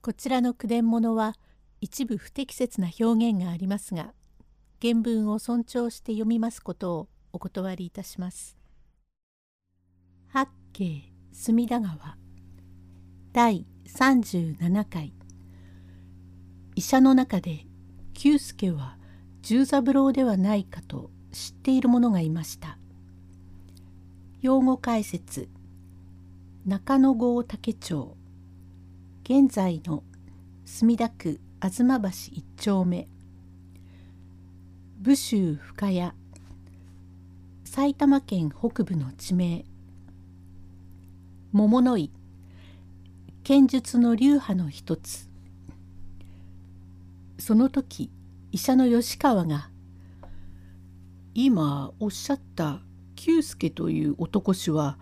こちらの句伝物は一部不適切な表現がありますが原文を尊重して読みますことをお断りいたします。八景隅田川第37回医者の中で久助は十三郎ではないかと知っている者がいました。用語解説中野郷竹町現在の墨田区吾妻橋一丁目。武州深谷。埼玉県北部の地名。桃の井。剣術の流派の一つ。その時医者の吉川が「今おっしゃった久助という男衆は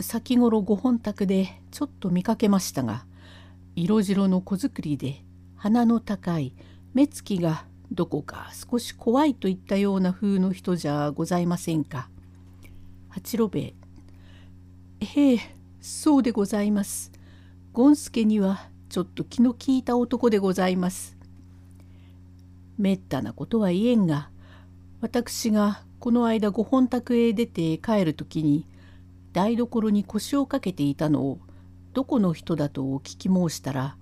先頃ご本宅でちょっと見かけましたが色白の子作りで鼻の高い目つきがどこか少し怖いといったような風の人じゃございませんか。八郎兵衛へえそうでございます。権助にはちょっと気の利いた男でございます。めったなことは言えんが私がこの間ご本宅へ出て帰る時に台所に腰をかけていたのをどこの人だとお聞き申したら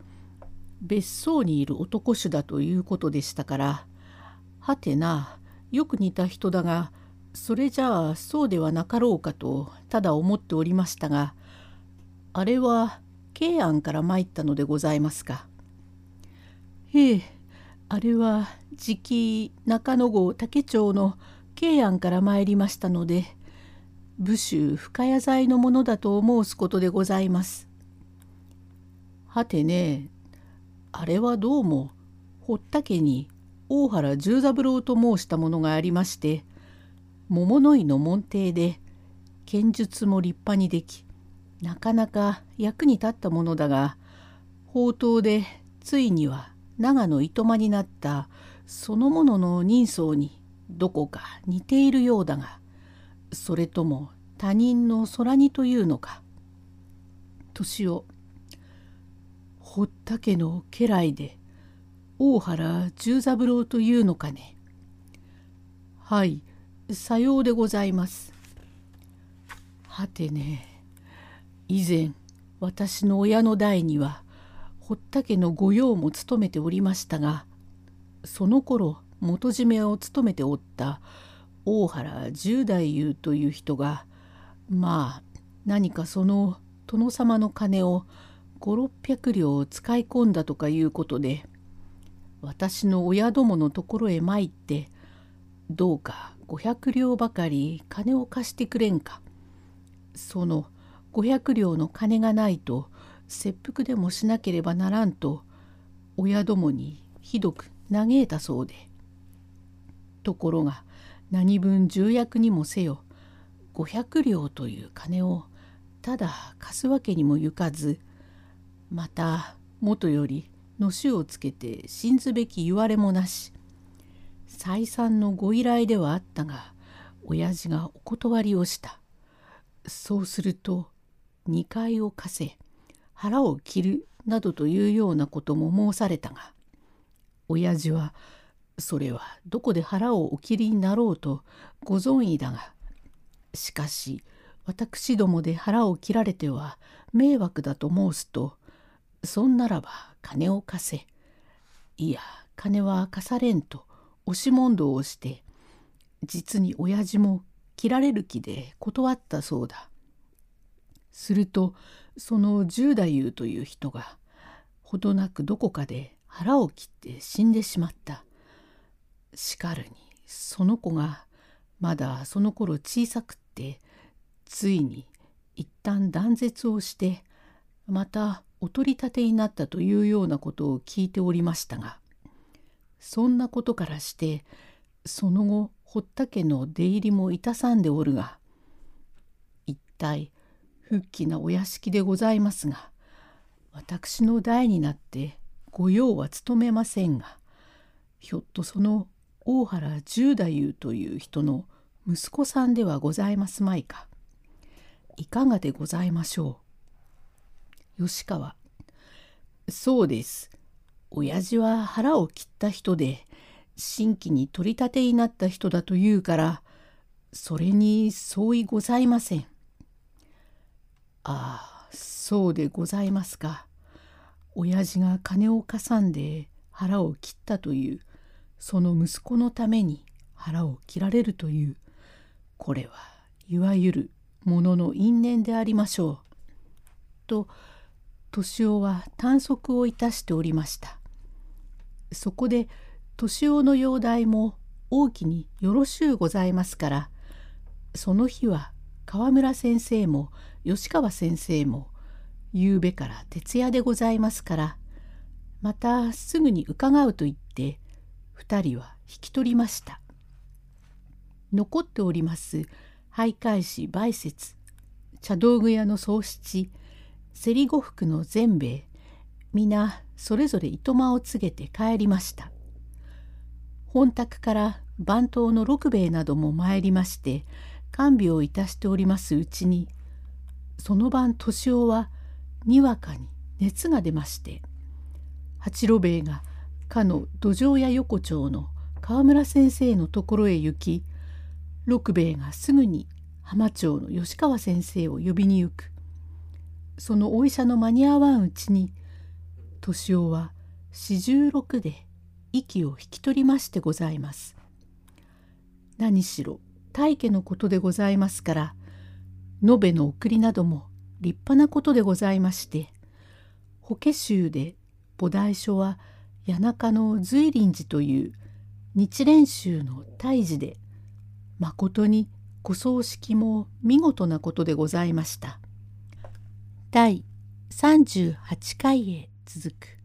別荘にいる男衆だということでしたからはてなよく似た人だがそれじゃあそうではなかろうかとただ思っておりましたがあれは慶安から参ったのでございますか？へえあれはじき中野郷竹町の慶安から参りましたので武州深谷材のものだと申すことでございます。はてねあれはどうも堀田家に大原十三郎と申したものがありまして桃の井の門弟で剣術も立派にできなかなか役に立ったものだが宝刀でついには長野糸間になったそのものの人相にどこか似ているようだがそれとも他人の空似というのか年を堀田家の家来で大原十三郎というのかね。はいさようでございます。はてね以前私の親の代には堀田家の御用も務めておりましたがその頃元締めを務めておった大原十太夫という人がまあ何かその殿様の金を5600両を使い込んだとかいうことで私の親どものところへ参ってどうか500両ばかり金を貸してくれんか。その500両の金がないと切腹でもしなければならんと親どもにひどく嘆いたそうで。ところが何分重役にもせよ500両という金をただ貸すわけにもゆかずまたもとよりのしをつけて信ずべき言われもなし。再三のご依頼ではあったが親父がお断りをした。そうすると2階を貸せ腹を切るなどというようなことも申されたが親父はそれはどこで腹をお切りになろうとご存意だがしかし私どもで腹を切られては迷惑だと申すとそんならば金を貸せいや金は貸されんと押し問答をして実に親父も切られる気で断ったそうだ。するとその十太夫という人がほどなくどこかで腹を切って死んでしまった。しかるにその子がまだその頃小さくってついに一旦断絶をしてまたお取り立てになったというようなことを聞いておりましたがそんなことからしてその後堀田家の出入りもいたさんでおるが一体復帰なお屋敷でございますが私の代になって御用は務めませんがひょっとその大原十太夫という人の息子さんではございますまいか。いかがでございましょう？吉川そうです。親父は腹を切った人で新規に取り立てになった人だというからそれに相違ございません。ああそうでございますか。親父が金をかさんで腹を切ったというその息子のために腹を切られるというこれはいわゆるものの因縁でありましょう。と敏夫は短足をいたしておりました。そこで敏夫の容体も大きによろしゅうございますからその日は河村先生も吉川先生も夕べから徹夜でございますからまたすぐに伺うと言って2人は引き取りました。残っております徘徊師梅雪茶道具屋の宗七競り呉服の善兵衛皆それぞれ糸間を告げて帰りました。本宅から番頭の六兵衛なども参りまして看病いたしておりますうちにその晩敏夫はにわかに熱が出まして八郎兵衛がかの土壌屋横丁の河村先生のところへ行き六兵衛がすぐに浜町の吉川先生を呼びに行くそのお医者の間に合わんうちに敏夫は四十六で息を引き取りましてございます。何しろ大家のことでございますから延べの送りなども立派なことでございまして法華宗で菩提書は谷中の随林寺という日蓮宗の大寺でまことにご葬式も見事なことでございました。第38回へ続く。